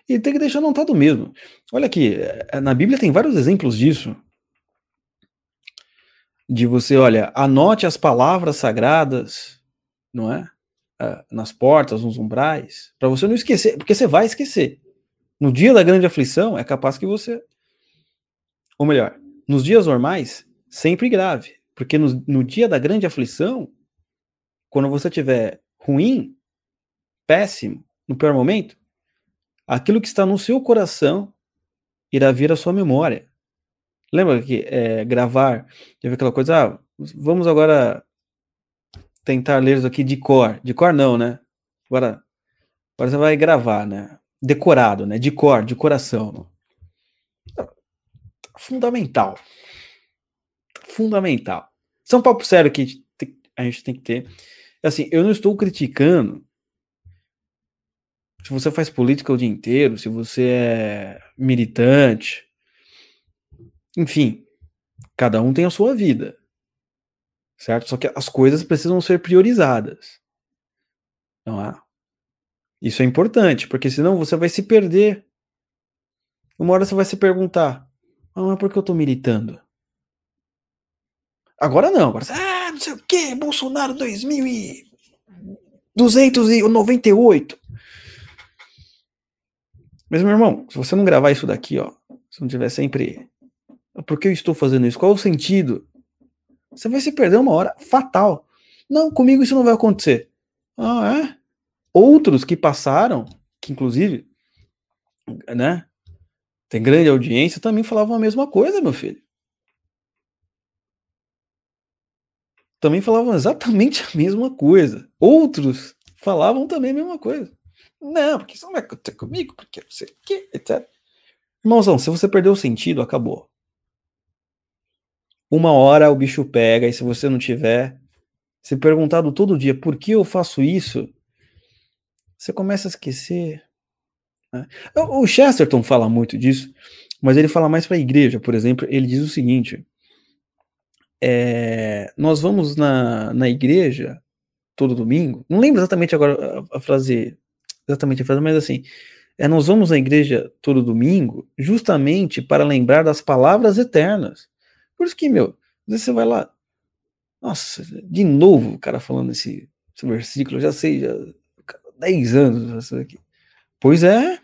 E tem que deixar notado mesmo. Olha aqui, eh, na Bíblia tem vários exemplos disso. De você, olha, anote as palavras sagradas, não é? Ah, nas portas, nos umbrais, para você não esquecer, porque você vai esquecer. No dia da grande aflição, é capaz que você. Ou melhor, nos dias normais, sempre grave. Porque no, no dia da grande aflição, quando você tiver ruim, péssimo, no pior momento, aquilo que está no seu coração irá vir à sua memória. Lembra que é, gravar, teve aquela coisa, ah, vamos agora tentar ler isso aqui de cor. De cor não, né? Agora, agora você vai gravar, né? Decorado, né? De cor, de coração. Fundamental. Fundamental. Isso é um papo sério que a gente tem que ter. Assim, eu não estou criticando se você faz política o dia inteiro, se você é militante, enfim, cada um tem a sua vida, certo? Só que as coisas precisam ser priorizadas, não é? Isso é importante, porque senão você vai se perder. Uma hora você vai se perguntar, ah, mas por que eu tô militando? Agora não, agora, ah, não sei o que, Bolsonaro 2298. Mas, meu irmão, se você não gravar isso daqui, ó, se não tiver sempre. Por que eu estou fazendo isso? Qual o sentido? Você vai se perder uma hora fatal. Não, comigo isso não vai acontecer. Ah, é? Outros que passaram, que inclusive, né, tem grande audiência, também falavam a mesma coisa, meu filho. Também falavam exatamente a mesma coisa. Outros falavam também a mesma coisa. Não, porque isso não vai acontecer comigo, porque não sei o quê, etc. Irmãozão, se você perdeu o sentido, acabou. Uma hora o bicho pega, e se você não tiver, se perguntado todo dia por que eu faço isso, você começa a esquecer. Né? O Chesterton fala muito disso, mas ele fala mais para a igreja, por exemplo. Ele diz o seguinte: é, nós vamos na, na igreja todo domingo. Não lembro exatamente agora a, a frase exatamente a frase, mas assim, é, nós vamos na igreja todo domingo justamente para lembrar das palavras eternas. Por isso que, meu, às vezes você vai lá, nossa, de novo o cara falando esse, esse versículo, já sei, já 10 anos isso aqui. Pois é,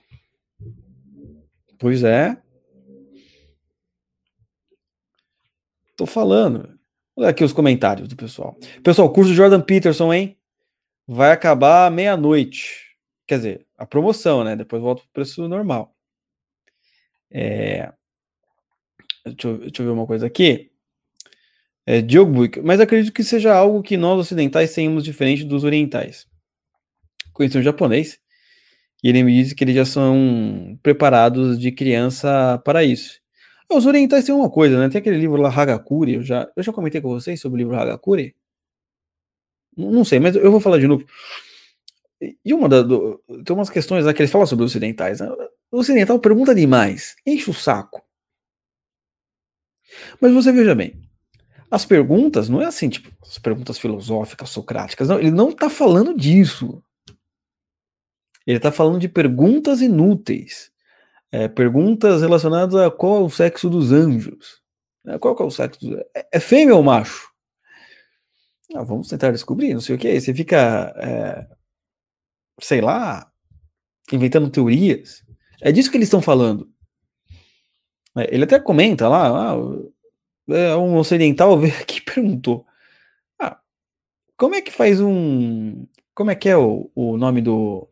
pois é. Tô falando. Olha aqui os comentários do pessoal. Pessoal, curso Jordan Peterson, hein? Vai acabar meia-noite. Quer dizer, a promoção, né? Depois volta para o preço normal. É... Deixa, eu, deixa eu ver uma coisa aqui. É, Diogo Buick, mas acredito que seja algo que nós ocidentais tenhamos diferente dos orientais. Conheci um japonês e ele me disse que eles já são preparados de criança para isso. Os orientais têm uma coisa, né? Tem aquele livro lá, Hagakure, eu já, eu já comentei com vocês sobre o livro Hagakure. Não sei, mas eu vou falar de novo. E uma da, do, tem umas questões lá que eles falam sobre os ocidentais. Né? O ocidental pergunta demais, enche o saco. Mas você veja bem, as perguntas não é assim, tipo, as perguntas filosóficas, socráticas, não, ele não está falando disso. Ele está falando de perguntas inúteis. É, perguntas relacionadas a qual é o sexo dos anjos. É, qual é o sexo dos é, é fêmea ou macho? Ah, vamos tentar descobrir, não sei o que. Você fica, é, sei lá, inventando teorias. É disso que eles estão falando. É, ele até comenta lá, ah, é, um ocidental veio aqui e perguntou: ah, como é que faz um. Como é que é o, o nome do.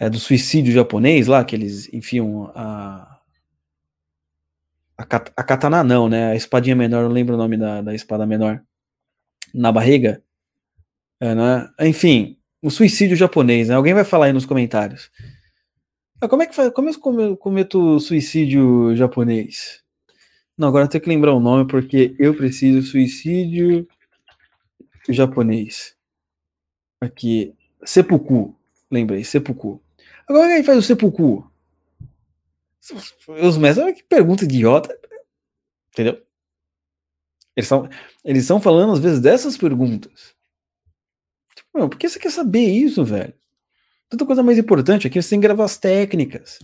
É, do suicídio japonês lá, que eles enfiam a. A, kat, a katana não, né? A espadinha menor, não lembro o nome da, da espada menor. Na barriga. É, né? Enfim, o suicídio japonês, né? Alguém vai falar aí nos comentários. Ah, como é que faz? Como eu cometo suicídio japonês? Não, agora eu tenho que lembrar o nome porque eu preciso suicídio japonês. Aqui, seppuku. Lembrei, seppuku. Agora quem faz o seppuku? Os mestres, que pergunta idiota. Entendeu? Eles estão eles estão falando às vezes dessas perguntas. Meu, por que você quer saber isso, velho? Tanta coisa mais importante aqui, você tem que gravar as técnicas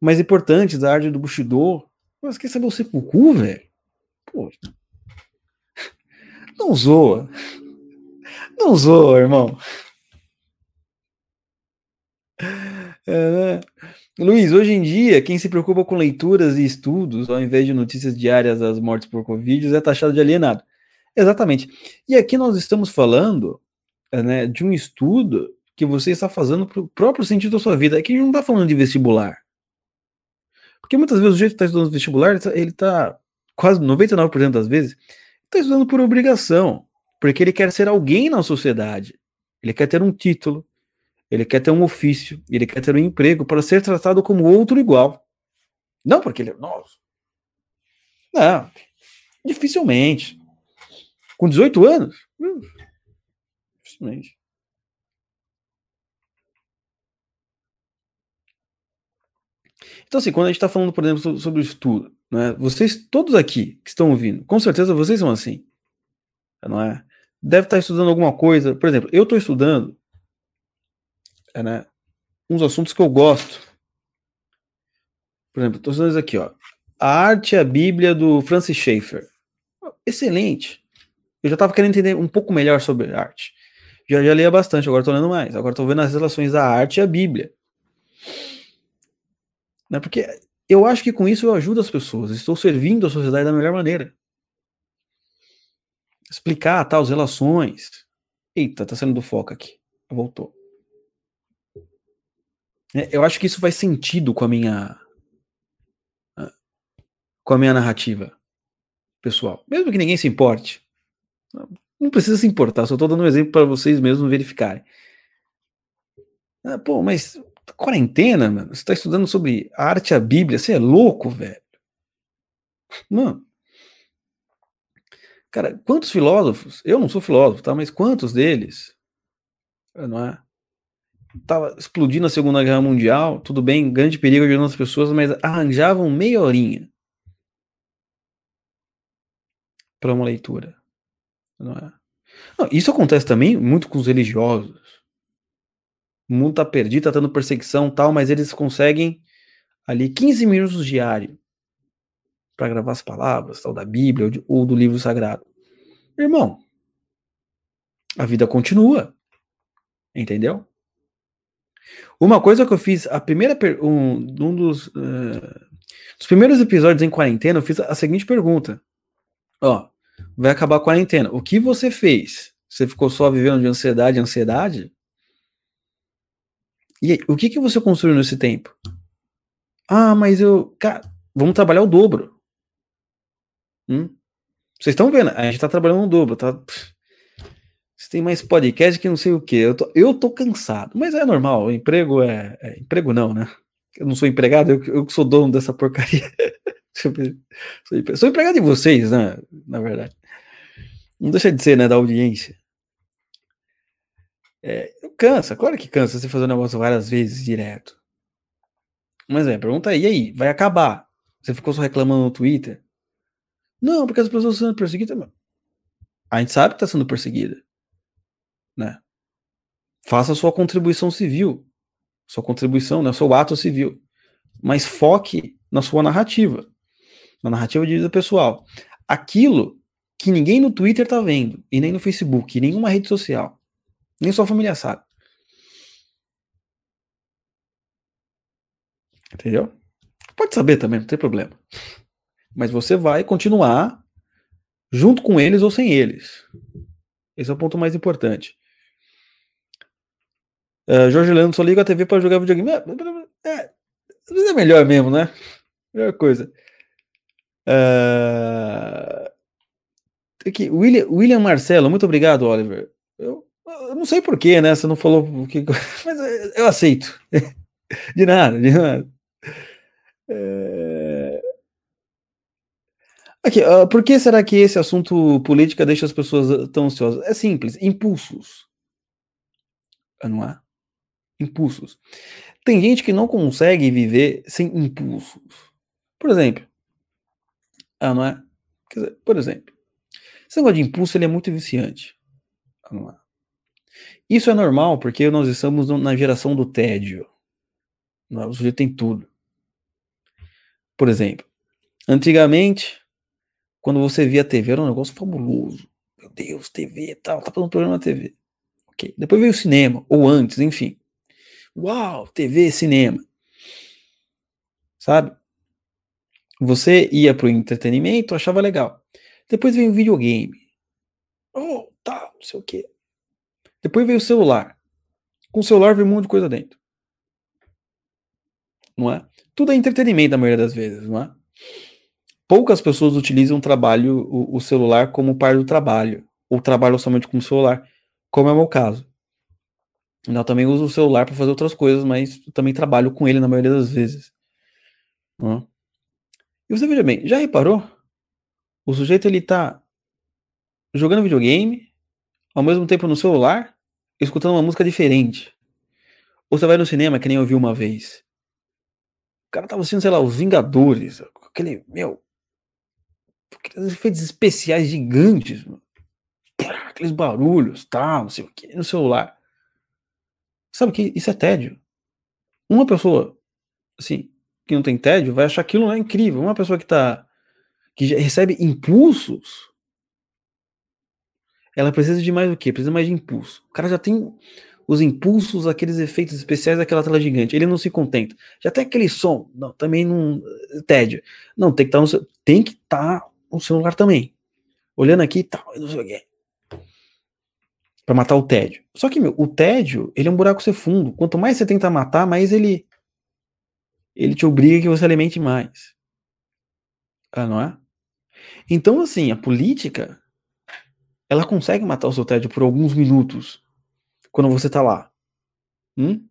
mais importantes da arte do Bushido. Mas quer saber o sepulcro, velho? Pô. Não zoa. Não zoa, irmão. É, né? Luiz, hoje em dia, quem se preocupa com leituras e estudos, ao invés de notícias diárias das mortes por Covid, é taxado de alienado. Exatamente. E aqui nós estamos falando né, de um estudo que você está fazendo para o próprio sentido da sua vida. Aqui a gente não está falando de vestibular. Porque muitas vezes o jeito que está estudando vestibular, ele está tá quase 99% das vezes, está estudando por obrigação, porque ele quer ser alguém na sociedade. Ele quer ter um título, ele quer ter um ofício, ele quer ter um emprego para ser tratado como outro igual. Não porque ele é nosso. Não, dificilmente. Com 18 anos? Hum, dificilmente. Então, assim, quando a gente está falando, por exemplo, sobre o estudo, né, vocês, todos aqui que estão ouvindo, com certeza vocês são assim, não é? Deve estar tá estudando alguma coisa, por exemplo, eu estou estudando é, né, uns assuntos que eu gosto. Por exemplo, estou estudando isso aqui, ó. A Arte e a Bíblia do Francis Schaeffer. Excelente. Eu já estava querendo entender um pouco melhor sobre arte. Já, já lia bastante, agora estou lendo mais. Agora estou vendo as relações da arte e a Bíblia. Né? Porque eu acho que com isso eu ajudo as pessoas, estou servindo a sociedade da melhor maneira. Explicar tal, as relações. Eita, tá saindo do foco aqui. Voltou. É, eu acho que isso faz sentido com a minha com a minha narrativa pessoal. Mesmo que ninguém se importe. Não precisa se importar, só estou dando um exemplo para vocês mesmos verificarem. Ah, pô, mas quarentena, mano. Você tá estudando sobre a arte e a Bíblia. Você é louco, velho. Mano. Cara, quantos filósofos? Eu não sou filósofo, tá? Mas quantos deles? Não é? Tava explodindo a Segunda Guerra Mundial, tudo bem, grande perigo de outras pessoas, mas arranjavam meia horinha para uma leitura. Não é? Não, isso acontece também muito com os religiosos o mundo tá perdido, tá tendo perseguição tal, mas eles conseguem ali 15 minutos diário para gravar as palavras, tal, da Bíblia ou, de, ou do livro sagrado. Irmão, a vida continua. Entendeu? Uma coisa que eu fiz, a primeira um, um dos, uh, dos primeiros episódios em quarentena, eu fiz a seguinte pergunta: Ó, vai acabar a quarentena. O que você fez? Você ficou só vivendo de ansiedade, ansiedade? E aí, o que, que você construiu nesse tempo? Ah, mas eu. Cara, vamos trabalhar o dobro. Hum? Vocês estão vendo? A gente tá trabalhando o dobro, tá? Você tem mais podcast que não sei o que. Eu tô, eu tô cansado, mas é normal. Emprego é, é, Emprego não, né? Eu não sou empregado, eu, eu sou dono dessa porcaria. Sou empregado de vocês, né? Na verdade. Não deixa de ser, né? Da audiência. É, cansa, claro que cansa você fazer o um negócio várias vezes direto. Mas é, pergunta e aí, vai acabar? Você ficou só reclamando no Twitter? Não, porque as pessoas estão sendo perseguidas. A gente sabe que está sendo perseguida. Né? Faça sua contribuição civil. Sua contribuição, né? Seu ato civil. Mas foque na sua narrativa. Na narrativa de vida pessoal. Aquilo que ninguém no Twitter tá vendo, e nem no Facebook, e nenhuma rede social. Nem sua família sabe. Entendeu? Pode saber também, não tem problema. Mas você vai continuar junto com eles ou sem eles. Esse é o ponto mais importante. Uh, Jorge Leandro só liga a TV para jogar videogame. É, é, é melhor mesmo, né? Melhor coisa. Uh, aqui, William, William Marcelo, muito obrigado, Oliver. Eu, eu não sei porquê, né? Você não falou. Mas eu aceito. De nada, de nada. É... Aqui, uh, por que será que esse assunto política deixa as pessoas tão ansiosas? É simples, impulsos. Não é? Impulsos. Tem gente que não consegue viver sem impulsos. Por exemplo, ah, não é? Dizer, por exemplo, esse negócio de impulso ele é muito viciante. Não é? Isso é normal porque nós estamos na geração do tédio. Não é? O sujeito tem tudo. Por exemplo, antigamente, quando você via TV, era um negócio fabuloso. Meu Deus, TV e tal, tá fazendo um programa na TV. Ok. Depois veio o cinema, ou antes, enfim. Uau, TV, cinema. Sabe? Você ia pro entretenimento, achava legal. Depois veio o videogame. Oh, tá, não sei o quê. Depois veio o celular. Com o celular veio um monte de coisa dentro. Não é? Tudo é entretenimento na maioria das vezes, não é? Poucas pessoas utilizam o trabalho, o, o celular como parte do trabalho, ou trabalham somente com o celular, como é o meu caso. Eu também uso o celular para fazer outras coisas, mas também trabalho com ele na maioria das vezes. Não? E você veja bem, já reparou? O sujeito ele tá jogando videogame, ao mesmo tempo no celular, escutando uma música diferente. Ou você vai no cinema, que nem eu vi uma vez cara tava assistindo, sei lá, os Vingadores, aquele, meu, aqueles efeitos especiais gigantes, mano. aqueles barulhos, tal, não sei o que, no celular. Sabe que isso é tédio. Uma pessoa, assim, que não tem tédio, vai achar aquilo é incrível. Uma pessoa que tá, que recebe impulsos, ela precisa de mais o quê? Precisa mais de impulso. O cara já tem os impulsos, aqueles efeitos especiais daquela tela gigante. Ele não se contenta. Já tem aquele som, não, também não tédio. Não, tem que estar tá no tem que estar tá no celular também. Olhando aqui, tal, tá, não sei o quê. Para matar o tédio. Só que meu, o tédio, ele é um buraco sem fundo. Quanto mais você tenta matar, mais ele ele te obriga que você alimente mais. Ah, não é? Então, assim, a política ela consegue matar o seu tédio por alguns minutos quando você tá lá. Hum?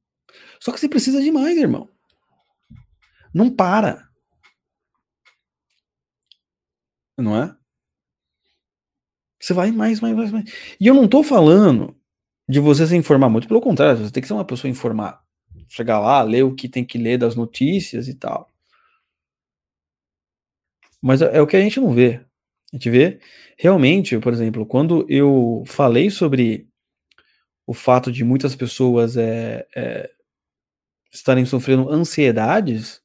Só que você precisa de mais, irmão. Não para. Não é? Você vai mais, mais, mais, mais. E eu não tô falando de você se informar muito, pelo contrário, você tem que ser uma pessoa informada. Chegar lá, ler o que tem que ler das notícias e tal. Mas é, é o que a gente não vê. A gente vê realmente, por exemplo, quando eu falei sobre o fato de muitas pessoas é, é estarem sofrendo ansiedades,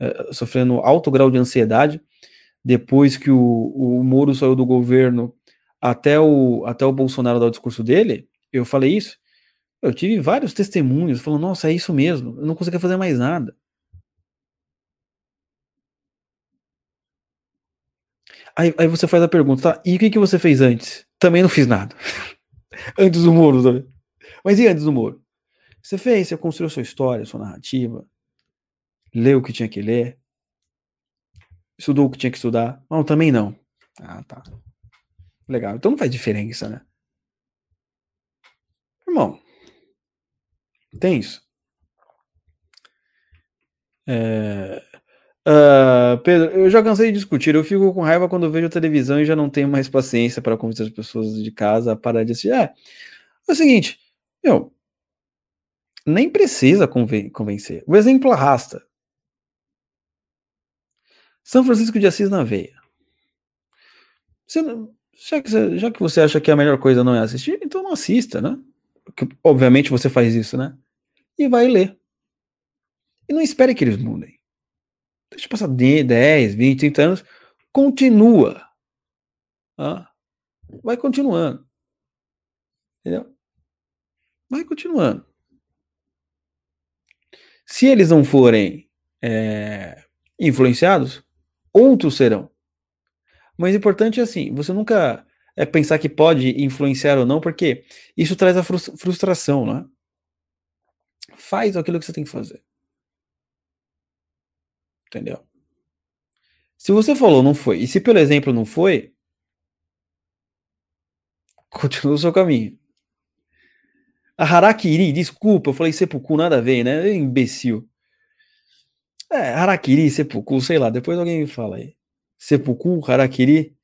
é, sofrendo alto grau de ansiedade, depois que o, o Moro saiu do governo até o, até o Bolsonaro dar o discurso dele, eu falei isso. Eu tive vários testemunhos falando, nossa, é isso mesmo, eu não conseguia fazer mais nada. Aí, aí você faz a pergunta, tá? E o que, que você fez antes? Também não fiz nada. antes do Moro, sabe? Mas e antes do Moro? Você fez, você construiu sua história, sua narrativa, leu o que tinha que ler, estudou o que tinha que estudar. Não, também não. Ah, tá. Legal. Então não faz diferença, né? Irmão, tem isso. É... Uh, Pedro, eu já cansei de discutir. Eu fico com raiva quando vejo televisão e já não tenho mais paciência para convencer as pessoas de casa a parar de assistir. É, é o seguinte, meu, nem precisa convencer. O exemplo arrasta. São Francisco de Assis na veia. Você, já, que, já que você acha que a melhor coisa não é assistir, então não assista, né? Porque, obviamente você faz isso, né? E vai ler. E não espere que eles mudem. Deixa passar 10, 20, 30 anos. Continua. Vai continuando. Entendeu? Vai continuando. Se eles não forem é, influenciados, outros serão. Mas o importante é assim, você nunca é pensar que pode influenciar ou não, porque isso traz a frustração, né? Faz aquilo que você tem que fazer. Entendeu? Se você falou não foi, e se pelo exemplo não foi, continua o seu caminho. A Harakiri, desculpa, eu falei sepulcro, nada a ver, né? Imbecil. É, Harakiri, sepulcro, sei lá, depois alguém me fala aí. Sepulcro, Harakiri.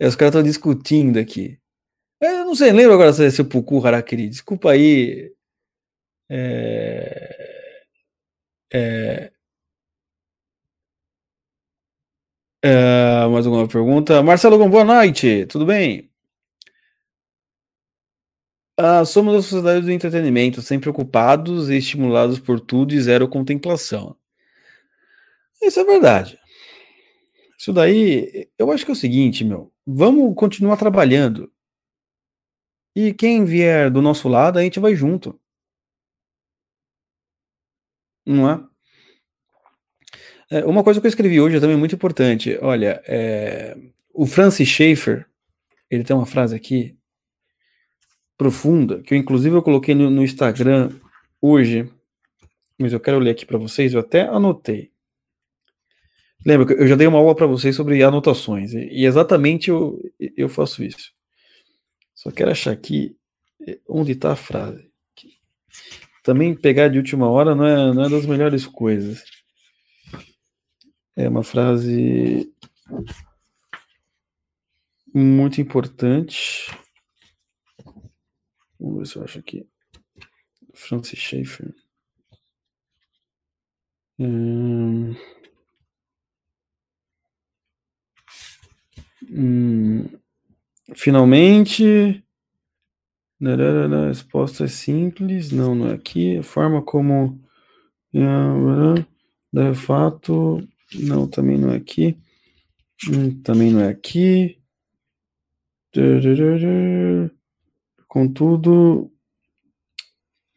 É, os caras estão discutindo aqui. É, eu não sei, lembro agora se é sepulcro, Harakiri. Desculpa aí. É... É... É, mais alguma pergunta? Marcelo, boa noite, tudo bem? Ah, somos a sociedade do entretenimento, sempre ocupados e estimulados por tudo e zero contemplação. Isso é verdade. Isso daí, eu acho que é o seguinte, meu. Vamos continuar trabalhando. E quem vier do nosso lado, a gente vai junto. Não é? É, uma coisa que eu escrevi hoje é também muito importante. Olha, é, o Francis Schaeffer, ele tem uma frase aqui profunda, que eu inclusive eu coloquei no, no Instagram hoje, mas eu quero ler aqui para vocês, eu até anotei. Lembra que eu já dei uma aula para vocês sobre anotações, e, e exatamente eu, eu faço isso. Só quero achar aqui é, onde está a frase. Também pegar de última hora não é, não é das melhores coisas. É uma frase muito importante. Vamos ver se eu acho aqui. Francis Schaeffer. Hum, hum, finalmente. A resposta é simples. Não, não é aqui. A forma como. De fato, não, também não é aqui. Hum, também não é aqui. Contudo.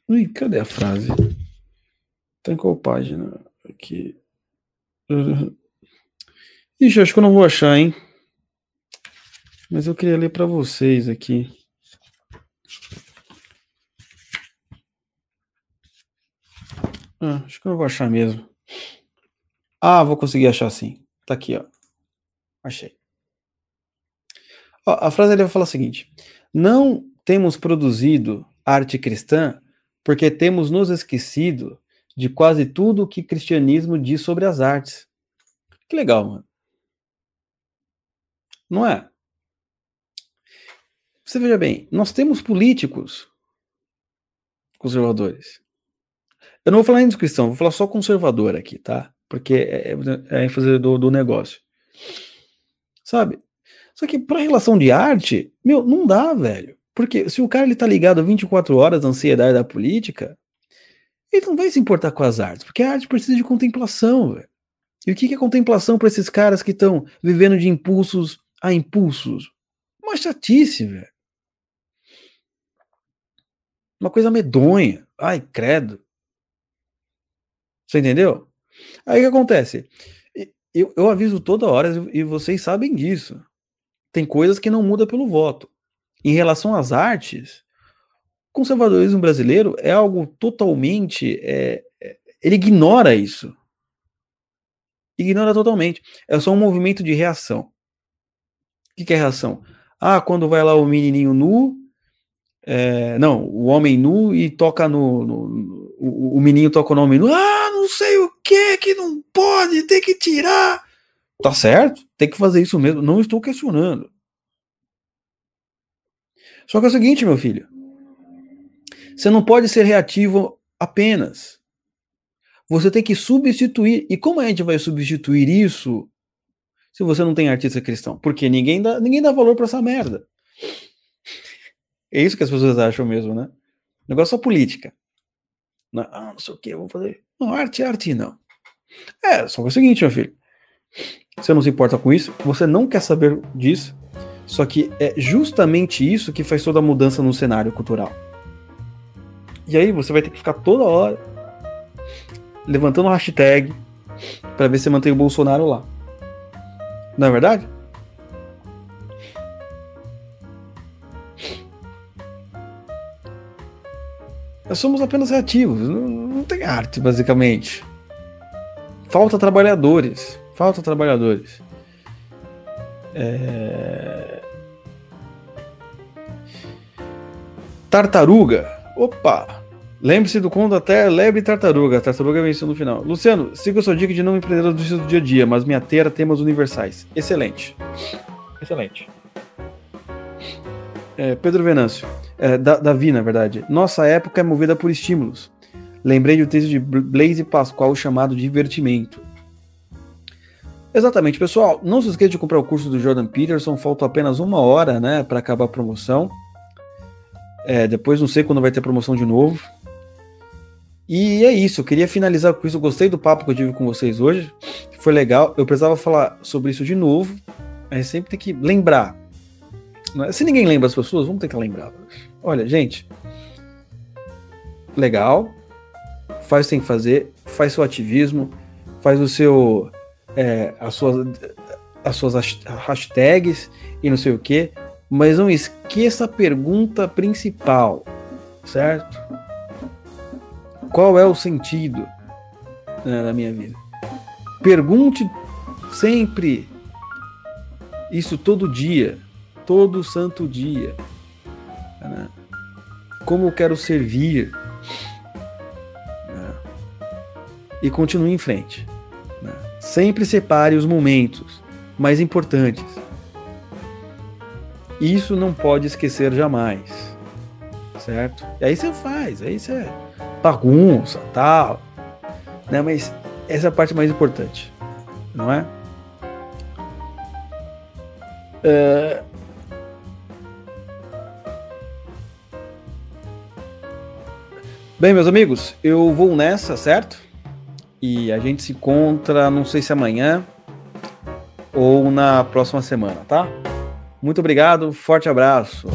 Ui, cadê a frase? Tá em qual página? Aqui. Ixi, acho que eu não vou achar, hein? Mas eu queria ler para vocês aqui. Ah, acho que eu não vou achar mesmo. Ah, vou conseguir achar sim. Tá aqui, ó. Achei. Ó, a frase ele vai falar o seguinte: Não temos produzido arte cristã porque temos nos esquecido de quase tudo o que cristianismo diz sobre as artes. Que legal, mano. Não é? Você veja bem, nós temos políticos conservadores. Eu não vou falar em descrição, vou falar só conservador aqui, tá? Porque é, é, é a ênfase do, do negócio. Sabe? Só que para relação de arte, meu, não dá, velho. Porque se o cara ele tá ligado 24 horas à ansiedade da política, ele não vai se importar com as artes, porque a arte precisa de contemplação, velho. E o que é contemplação para esses caras que estão vivendo de impulsos a impulsos? Uma chatice, velho. Uma coisa medonha. Ai, credo. Você entendeu? Aí o que acontece? Eu, eu aviso toda hora e vocês sabem disso. Tem coisas que não muda pelo voto. Em relação às artes, conservadorismo brasileiro é algo totalmente. É, é, ele ignora isso. Ignora totalmente. É só um movimento de reação. O que, é reação? Ah, quando vai lá o menininho nu, é, não, o homem nu e toca no, no, no o, o menino toca o nome nu. Ah, não sei o que que não pode? Tem que tirar. Tá certo, tem que fazer isso mesmo. Não estou questionando. Só que é o seguinte, meu filho. Você não pode ser reativo apenas. Você tem que substituir. E como a gente vai substituir isso se você não tem artista cristão? Porque ninguém dá, ninguém dá valor para essa merda. É isso que as pessoas acham mesmo, né? Negócio só política. Ah, não sei o que, vou fazer. Não, arte, arte, não. É, só que é o seguinte, meu filho. Você não se importa com isso, você não quer saber disso, só que é justamente isso que faz toda a mudança no cenário cultural. E aí você vai ter que ficar toda hora levantando hashtag para ver se mantém o Bolsonaro lá. Não é verdade? Nós somos apenas reativos, não tem arte, basicamente. Falta trabalhadores. Falta trabalhadores. É... Tartaruga. Opa! Lembre-se do conto até lebre tartaruga. Tartaruga venceu no final. Luciano, siga a sua dica de não empreender as notícias do dia a dia, mas minha teira temas universais. Excelente. Excelente. É, Pedro Venâncio. É, Davi, na verdade. Nossa época é movida por estímulos. Lembrei do texto de Blaise Pascoal chamado Divertimento. Exatamente, pessoal. Não se esqueça de comprar o curso do Jordan Peterson. Falta apenas uma hora, né, para acabar a promoção. É, depois não sei quando vai ter promoção de novo. E é isso. Eu queria finalizar com isso. Eu gostei do papo que eu tive com vocês hoje. Foi legal. Eu precisava falar sobre isso de novo. A gente sempre tem que lembrar. É? Se ninguém lembra as pessoas, vamos tentar lembrar. Olha, gente. Legal faz o que tem que fazer, faz seu ativismo, faz o seu. É, as, suas, as suas hashtags e não sei o que, mas não esqueça a pergunta principal, certo? Qual é o sentido né, da minha vida? Pergunte sempre isso todo dia, todo santo dia. Né? Como eu quero servir? E continue em frente. Né? Sempre separe os momentos mais importantes. Isso não pode esquecer jamais. Certo? E aí você faz, aí você bagunça, tal. Né? Mas essa é a parte mais importante. Não é? é... Bem, meus amigos, eu vou nessa, certo? E a gente se encontra, não sei se amanhã ou na próxima semana, tá? Muito obrigado, forte abraço.